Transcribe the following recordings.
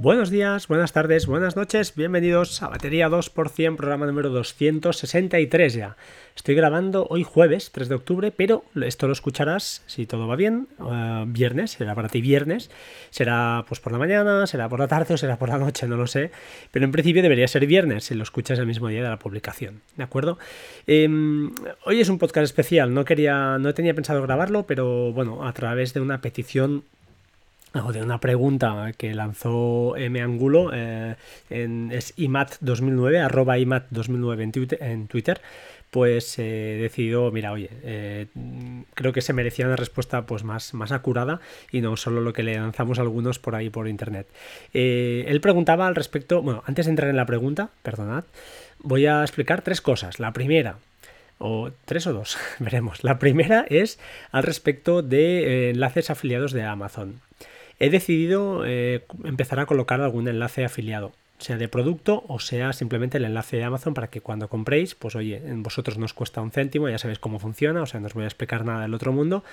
Buenos días, buenas tardes, buenas noches, bienvenidos a Batería 2%, programa número 263 ya. Estoy grabando hoy jueves, 3 de octubre, pero esto lo escucharás, si todo va bien, eh, viernes, será para ti viernes, será pues por la mañana, será por la tarde o será por la noche, no lo sé, pero en principio debería ser viernes si lo escuchas el mismo día de la publicación, ¿de acuerdo? Em, hoy es un podcast especial, no quería, no tenía pensado grabarlo, pero bueno, a través de una petición de una pregunta que lanzó M. Angulo, eh, en, es imat2009, arroba imat2009 en Twitter, pues eh, decidido, mira, oye, eh, creo que se merecía una respuesta pues más, más acurada y no solo lo que le lanzamos algunos por ahí por internet. él preguntaba al respecto, bueno, antes de entrar en la pregunta, perdonad, voy a explicar tres cosas. La primera, o tres o dos, veremos. La primera es al respecto de enlaces afiliados de Amazon he decidido eh, empezar a colocar algún enlace afiliado sea de producto o sea simplemente el enlace de Amazon para que cuando compréis, pues oye, vosotros nos cuesta un céntimo, ya sabéis cómo funciona, o sea, no os voy a explicar nada del otro mundo.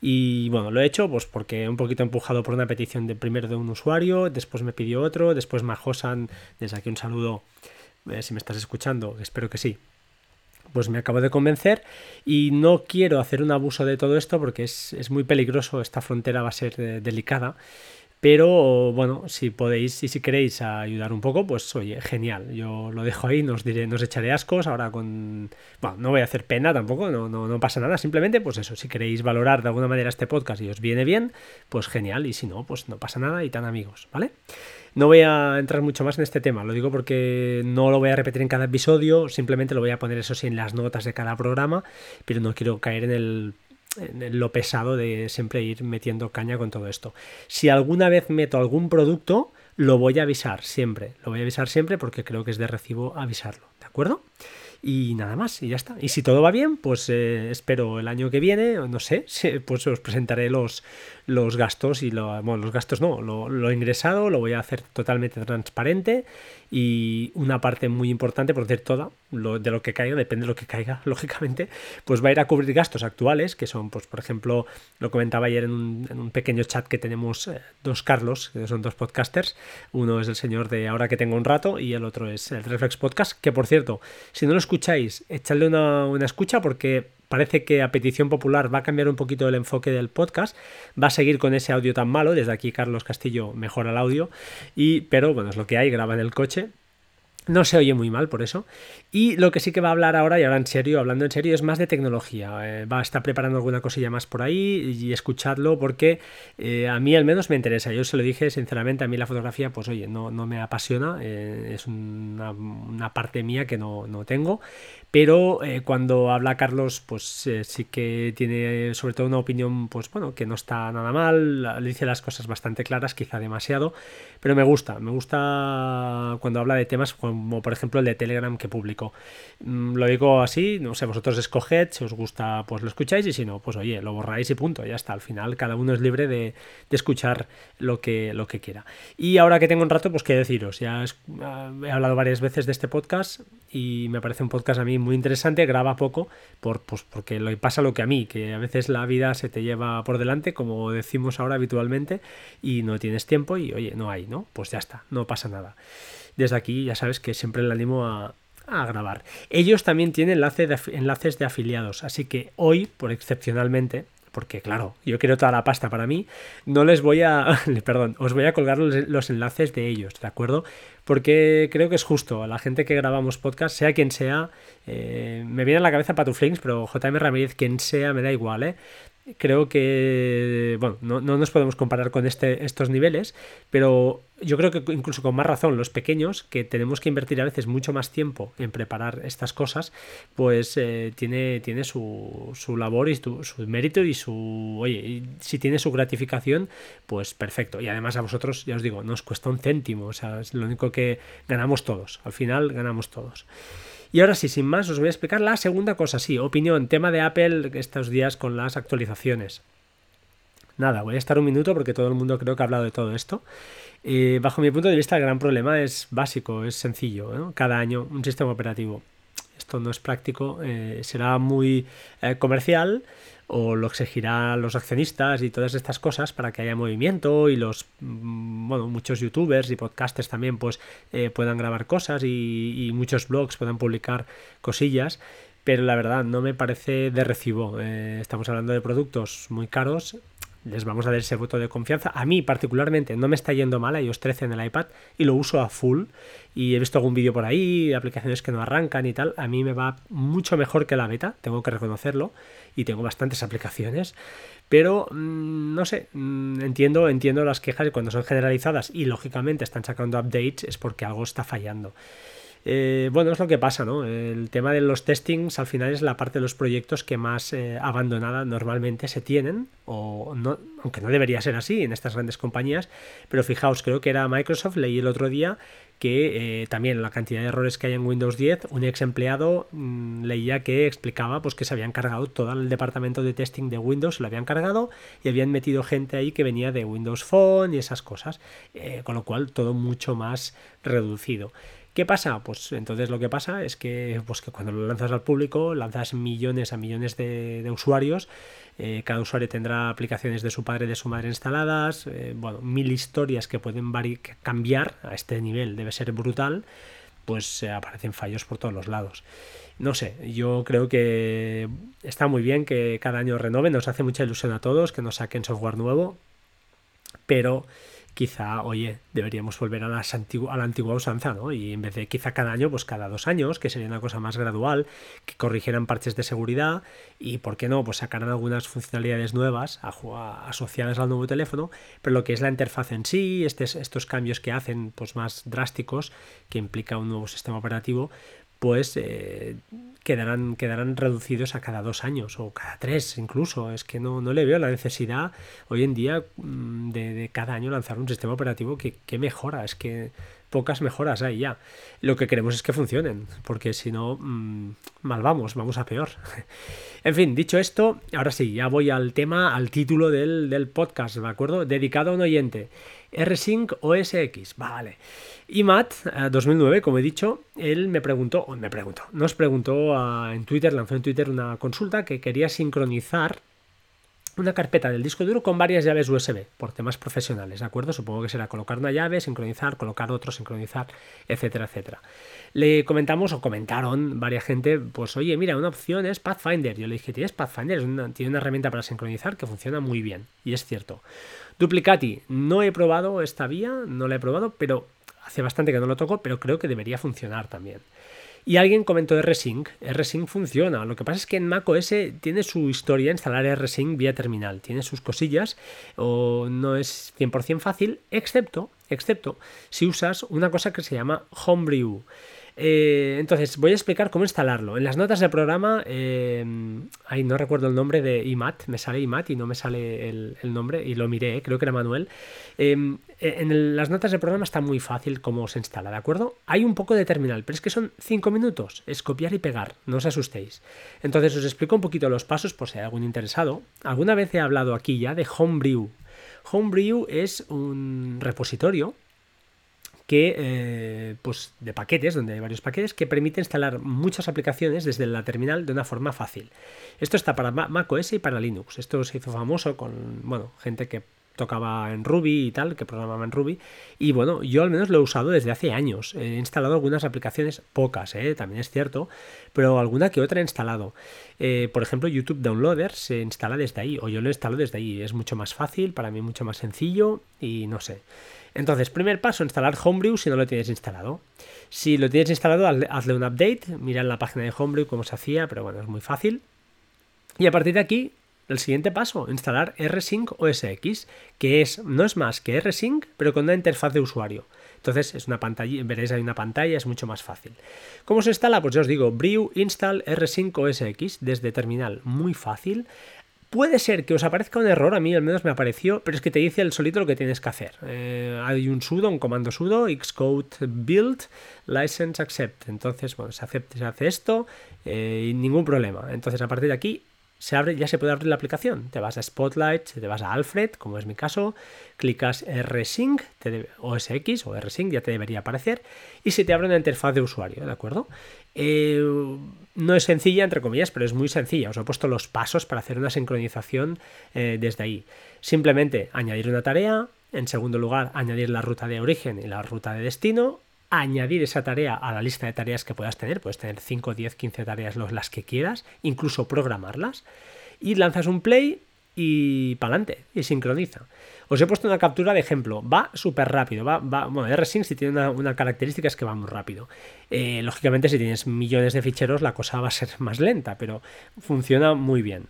Y bueno, lo he hecho pues porque un poquito empujado por una petición de primero de un usuario, después me pidió otro, después Majosan, desde aquí un saludo, eh, si me estás escuchando, espero que sí, pues me acabo de convencer y no quiero hacer un abuso de todo esto porque es, muy peligroso, esta frontera va a ser eh, delicada. Pero bueno, si podéis y si queréis ayudar un poco, pues oye, genial. Yo lo dejo ahí, nos diré, nos echaré ascos ahora con. Bueno, no voy a hacer pena tampoco, no, no, no pasa nada. Simplemente, pues eso, si queréis valorar de alguna manera este podcast y os viene bien, pues genial. Y si no, pues no pasa nada y tan amigos, ¿vale? No voy a entrar mucho más en este tema, lo digo porque no lo voy a repetir en cada episodio, simplemente lo voy a poner eso sí en las notas de cada programa, pero no quiero caer en el lo pesado de siempre ir metiendo caña con todo esto. Si alguna vez meto algún producto, lo voy a avisar siempre. Lo voy a avisar siempre porque creo que es de recibo avisarlo. ¿De acuerdo? Y nada más, y ya está. Y si todo va bien, pues eh, espero el año que viene, no sé, pues os presentaré los, los gastos y lo, bueno, los gastos no, lo, lo, ingresado lo voy a hacer totalmente transparente y una parte muy importante, por decir toda, lo, de lo que caiga, depende de lo que caiga, lógicamente, pues va a ir a cubrir gastos actuales, que son, pues por ejemplo, lo comentaba ayer en un, pequeño chat que tenemos eh, dos Carlos, que son dos podcasters, uno es el señor de Ahora que tengo un rato y el otro es el Reflex Podcast, que por cierto, si no lo escucháis, echadle una, una escucha porque parece que a petición popular va a cambiar un poquito el enfoque del podcast, va a seguir con ese audio tan malo, desde aquí Carlos Castillo mejora el audio, y, pero bueno, es lo que hay, graba en el coche, no se oye muy mal por eso. Y lo que sí que va a hablar ahora, y ahora en serio, hablando en serio, es más de tecnología. Eh, va a estar preparando alguna cosilla más por ahí y escuchadlo porque eh, a mí al menos me interesa. Yo se lo dije sinceramente, a mí la fotografía, pues oye, no, no me apasiona, eh, es una, una, parte mía que no, no tengo. Pero eh, cuando habla Carlos, pues eh, sí que tiene sobre todo una opinión, pues bueno, que no está nada mal, dice las cosas bastante claras, quizá demasiado, pero me gusta, me gusta cuando habla de temas como por ejemplo el de Telegram que publicó. Mm, lo digo así, no sé, vosotros escoged, si os gusta, pues lo escucháis y si no, pues oye, lo borráis y punto, ya está, al final cada uno es libre de, escuchar lo que, lo que quiera. Y ahora que tengo un rato, pues qué deciros, ya he hablado varias veces de este podcast y me parece un podcast a mí muy interesante, graba poco, por, pues porque pasa lo que a mí, que a veces la vida se te lleva por delante, como decimos ahora habitualmente, y no tienes tiempo y oye, no hay, ¿no? Pues ya está, no pasa nada. Desde aquí ya sabes que siempre le animo a, a grabar. Ellos también tienen enlace de, enlaces de afiliados, así que hoy, por excepcionalmente, porque claro, yo quiero toda la pasta para mí, no les voy a, perdón, os voy a colgar los, enlaces de ellos, ¿de acuerdo? Porque creo que es justo, a la gente que grabamos podcast, sea quien sea, eh, me viene a la cabeza Patuflings, pero JM Ramírez, quien sea, me da igual, ¿eh? Creo que, bueno, no, nos podemos comparar con este, estos niveles, pero yo creo que incluso con más razón los pequeños, que tenemos que invertir a veces mucho más tiempo en preparar estas cosas, pues eh, tiene, tiene su, su labor y su, mérito y su, oye, si tiene su gratificación, pues perfecto. Y además a vosotros, ya os digo, nos cuesta un céntimo, o sea, es lo único que ganamos todos, al final ganamos todos. Y ahora sí, sin más, os voy a explicar la segunda cosa. Sí, opinión, tema de Apple estos días con las actualizaciones. Nada, voy a estar un minuto porque todo el mundo creo que ha hablado de todo esto. Eh, bajo mi punto de vista, el gran problema es básico, es sencillo. Cada año un sistema operativo. Esto no es práctico, eh, será muy eh, comercial o lo exigirá los accionistas y todas estas cosas para que haya movimiento y los, mm, bueno, muchos youtubers y podcasters también pues eh, puedan grabar cosas y, muchos blogs puedan publicar cosillas pero la verdad no me parece de recibo. Eh, estamos hablando de productos muy caros les vamos a dar ese voto de confianza. A mí particularmente no me está yendo mal iOS 13 en el iPad y lo uso a full y he visto algún vídeo por ahí, aplicaciones que no arrancan y tal. A mí me va mucho mejor que la beta, tengo que reconocerlo y tengo bastantes aplicaciones. Pero mm, no sé, mm, entiendo, entiendo las quejas y cuando son generalizadas y lógicamente están sacando updates es porque algo está fallando. Eh, bueno, es lo que pasa, ¿no? El tema de los testings al final es la parte de los proyectos que más eh, abandonada normalmente se tienen, o no, aunque no debería ser así en estas grandes compañías, pero fijaos, creo que era Microsoft, leí el otro día que eh, también la cantidad de errores que hay en Windows 10, un ex empleado mm, leía que explicaba pues, que se habían cargado todo el departamento de testing de Windows, lo habían cargado y habían metido gente ahí que venía de Windows Phone y esas cosas, con lo cual todo mucho más reducido. ¿Qué pasa? Pues entonces lo que pasa es que, pues que cuando lo lanzas al público, lanzas millones a millones de, usuarios, eh, cada usuario tendrá aplicaciones de su padre y de su madre instaladas, eh, bueno, mil historias que pueden cambiar a este nivel, debe ser brutal, pues aparecen fallos por todos los lados. No sé, yo creo que está muy bien que cada año renoven, nos hace mucha ilusión a todos que nos saquen software nuevo, pero quizá, oye, deberíamos volver a, las a la antigua usanza, ¿no? Y en vez de quizá cada año, pues cada dos años, que sería una cosa más gradual, que corrigieran parches de seguridad y, ¿por qué no?, pues sacaran algunas funcionalidades nuevas asociadas al nuevo teléfono, pero lo que es la interfaz en sí, estos cambios que hacen, pues más drásticos, que implica un nuevo sistema operativo, pues quedarán, quedarán reducidos a cada dos años o cada tres incluso. Es que no, no le veo la necesidad hoy en día mm, de, cada año lanzar un sistema operativo que, mejora. Es que pocas mejoras hay ya. Lo que queremos es que funcionen, porque si no, mm, mal vamos, vamos a peor. en fin, dicho esto, ahora sí, ya voy al tema, al título del, del podcast, ¿de acuerdo? Dedicado a un oyente. R-Sync OS X, vale. Y Matt, 2009, como he dicho, él me preguntó, me preguntó, nos preguntó ah, en Twitter, lanzó en Twitter una consulta que quería sincronizar una carpeta del disco duro con varias llaves USB por temas profesionales, ¿de acuerdo? Supongo que será colocar una llave, sincronizar, colocar otro, sincronizar, etcétera, etcétera. Le comentamos o comentaron varias gente, pues oye, mira, una opción es Pathfinder. Yo le dije, tienes Pathfinder, tiene una herramienta para sincronizar que funciona muy bien, y es cierto. Duplicati, no he probado esta vía, no la he probado, pero hace bastante que no lo toco, pero creo que debería funcionar también. Y alguien comentó R-Sync. R-Sync funciona. Lo que pasa es que en macOS tiene su historia instalar R-Sync vía terminal. Tiene sus cosillas o no es 100% fácil, excepto, excepto si usas una cosa que se llama Homebrew. Eh, entonces, voy a explicar cómo instalarlo. En las notas del programa, eh, ahí no recuerdo el nombre de IMAT, me sale IMAT y no me sale el, nombre, y lo miré, creo que era Manuel. Eh, en las notas del programa está muy fácil cómo se instala, ¿de acuerdo? Hay un poco de terminal, pero es que son 5 minutos, es copiar y pegar, no os asustéis. Entonces, os explico un poquito los pasos por si hay algún interesado. Alguna vez he hablado aquí ya de Homebrew. Homebrew es un repositorio que, eh, pues, de paquetes, donde hay varios paquetes, que permite instalar muchas aplicaciones desde la terminal de una forma fácil. Esto está para macOS y para Linux. Esto se hizo famoso con, bueno, gente que tocaba en Ruby y tal, que programaba en Ruby. Y bueno, yo al menos lo he usado desde hace años. He instalado algunas aplicaciones, pocas, ¿eh? también es cierto, pero alguna que otra he instalado. Eh, por ejemplo, YouTube Downloader se instala desde ahí, o yo lo instalo desde ahí. Es mucho más fácil, para mí mucho más sencillo y no sé. Entonces, primer paso, instalar Homebrew si no lo tienes instalado. Si lo tienes instalado, hazle un update, mira la página de Homebrew cómo se hacía, pero bueno, es muy fácil. Y a partir de aquí, el siguiente paso, instalar rsync OS X, que es, no es más que rsync, pero con una interfaz de usuario. Entonces es una pantalla, veréis ahí una pantalla, es mucho más fácil. ¿Cómo se instala? Pues ya os digo, brew install rsync OS X desde terminal, muy fácil. Puede ser que os aparezca un error, a mí al menos me apareció, pero es que te dice el solito lo que tienes que hacer. Eh, hay un sudo, un comando sudo, xcode build, license accept. Entonces, bueno, se, hace esto eh, y ningún problema. Entonces, a partir de aquí, se abre, ya se puede abrir la aplicación. Te vas a Spotlight, te vas a Alfred, como es mi caso, clicas RSync o SX o RSync, ya te debería aparecer, y se te abre una interfaz de usuario, ¿de acuerdo? Eh, no es sencilla, entre comillas, pero es muy sencilla. Os he puesto los pasos para hacer una sincronización eh, desde ahí. Simplemente añadir una tarea, en segundo lugar, añadir la ruta de origen y la ruta de destino, añadir esa tarea a la lista de tareas que puedas tener, puedes tener 5, 10, 15 tareas, las que quieras, incluso programarlas, y lanzas un play y para adelante, y sincroniza. Os he puesto una captura de ejemplo, va súper rápido, va, va, bueno, RSync si tiene una, característica es que va muy rápido. Eh, lógicamente si tienes millones de ficheros la cosa va a ser más lenta, pero funciona muy bien.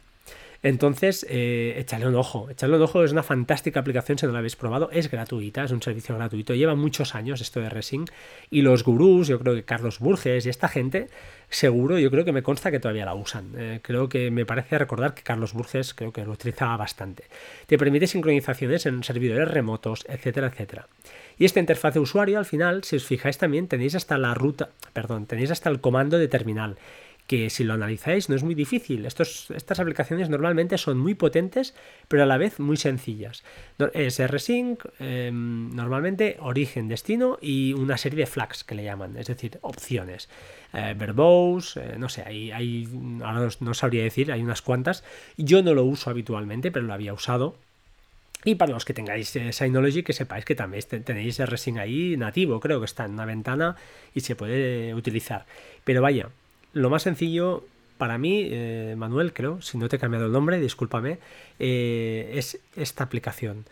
Entonces, eh, échale un ojo. Échale un ojo, es una fantástica aplicación si no la habéis probado. Es gratuita, es un servicio gratuito. Lleva muchos años esto de Resync. Y los gurús, yo creo que Carlos Burges y esta gente, seguro, yo creo que me consta que todavía la usan. Eh, creo que me parece recordar que Carlos Burges creo que lo utilizaba bastante. Te permite sincronizaciones en servidores remotos, etcétera, etcétera. Y esta interfaz de usuario, al final, si os fijáis también, tenéis hasta la ruta, perdón, tenéis hasta el comando de terminal que si lo analizáis no es muy difícil. Estos, estas aplicaciones normalmente son muy potentes, pero a la vez muy sencillas. Es RSync, em, normalmente origen, destino y una serie de flags que le llaman, es decir, opciones. Eh, verbose, eh, no sé, hay, hay, ahora no, sabría decir, hay unas cuantas. Yo no lo uso habitualmente, pero lo había usado. Y para los que tengáis eh, Synology, que sepáis que también tenéis RSync ahí nativo, creo que está en una ventana y se puede utilizar. Pero vaya, lo más sencillo para mí, eh, Manuel, creo, si no te he cambiado el nombre, discúlpame, eh, es esta aplicación.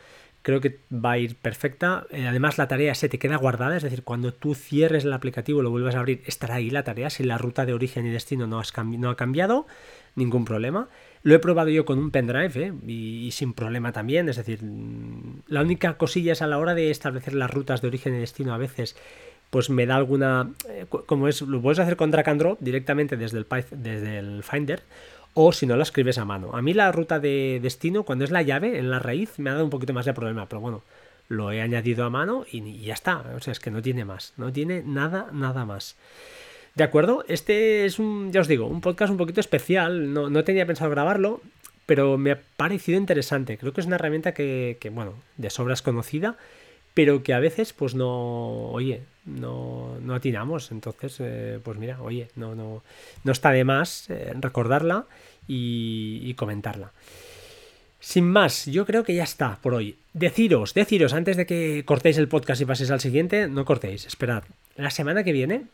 Creo que va a ir perfecta. Eh, además, la tarea se te queda guardada, es decir, cuando tú cierres el aplicativo, lo vuelvas a abrir, estará ahí la tarea. Si la ruta de origen y destino no, has ha cambiado, ningún problema. Lo he probado yo con un pendrive y, y, sin problema también. Es decir, mm, la única cosilla es a la hora de establecer las rutas de origen y destino a veces pues me da alguna. Eh, como es, lo puedes hacer con drag and drop directamente desde el, desde el Finder, o si no la escribes a mano. A mí la ruta de destino, cuando es la llave en la raíz, me ha dado un poquito más de problema, pero bueno, lo he añadido a mano y, ya está. O sea, es que no tiene más, no tiene nada, nada más. ¿De acuerdo? Este es un, ya os digo, un podcast un poquito especial. No, no tenía pensado grabarlo, pero me ha parecido interesante. Creo que es una herramienta que, que bueno, de sobra es conocida pero que a veces pues no, oye, no, no atinamos. Entonces, eh, pues mira, oye, no, no, no está de más eh, recordarla y, comentarla. Sin más, yo creo que ya está por hoy. Deciros, deciros, antes de que cortéis el podcast y paséis al siguiente, no cortéis, esperad. La semana que viene,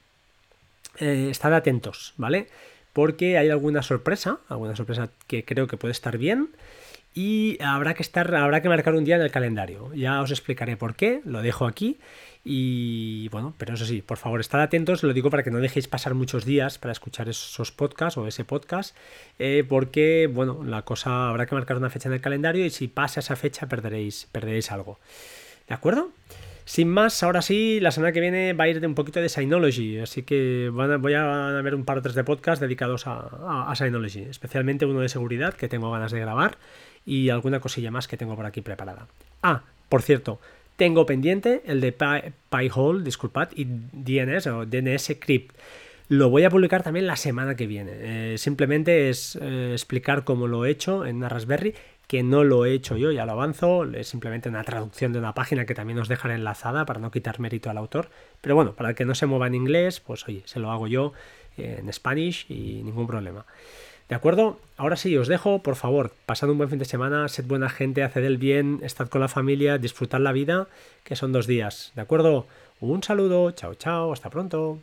eh, estad atentos, ¿vale? Porque hay alguna sorpresa, alguna sorpresa que creo que puede estar bien y habrá que estar, habrá que marcar un día en el calendario. Ya os explicaré por qué, lo dejo aquí. Y bueno, pero eso sí, por favor, estad atentos, lo digo para que no dejéis pasar muchos días para escuchar esos podcasts o ese podcast, eh, porque bueno, la cosa habrá que marcar una fecha en el calendario y si pasa esa fecha perderéis, perderéis algo. ¿De acuerdo? Sin más, ahora sí, la semana que viene va a ir de un poquito de Synology, así que voy a ver un par o tres de podcasts dedicados a, a Synology, especialmente uno de seguridad que tengo ganas de grabar y alguna cosilla más que tengo por aquí preparada. Ah, por cierto, tengo pendiente el de Pi-hole, disculpad, y DNS o DNS Crypt. Lo voy a publicar también la semana que viene. Eh, simplemente es eh, explicar cómo lo he hecho en Raspberry, que no lo he hecho yo, ya lo avanzo. Es simplemente una traducción de una página que también os dejaré enlazada para no quitar mérito al autor. Pero bueno, para el que no se mueva en inglés, pues oye, se lo hago yo en Spanish y ningún problema. ¿De acuerdo? Ahora sí, os dejo, por favor, pasad un buen fin de semana, sed buena gente, haced el bien, estad con la familia, disfrutad la vida, que son dos días. ¿De acuerdo? Un saludo, chao, chao, hasta pronto.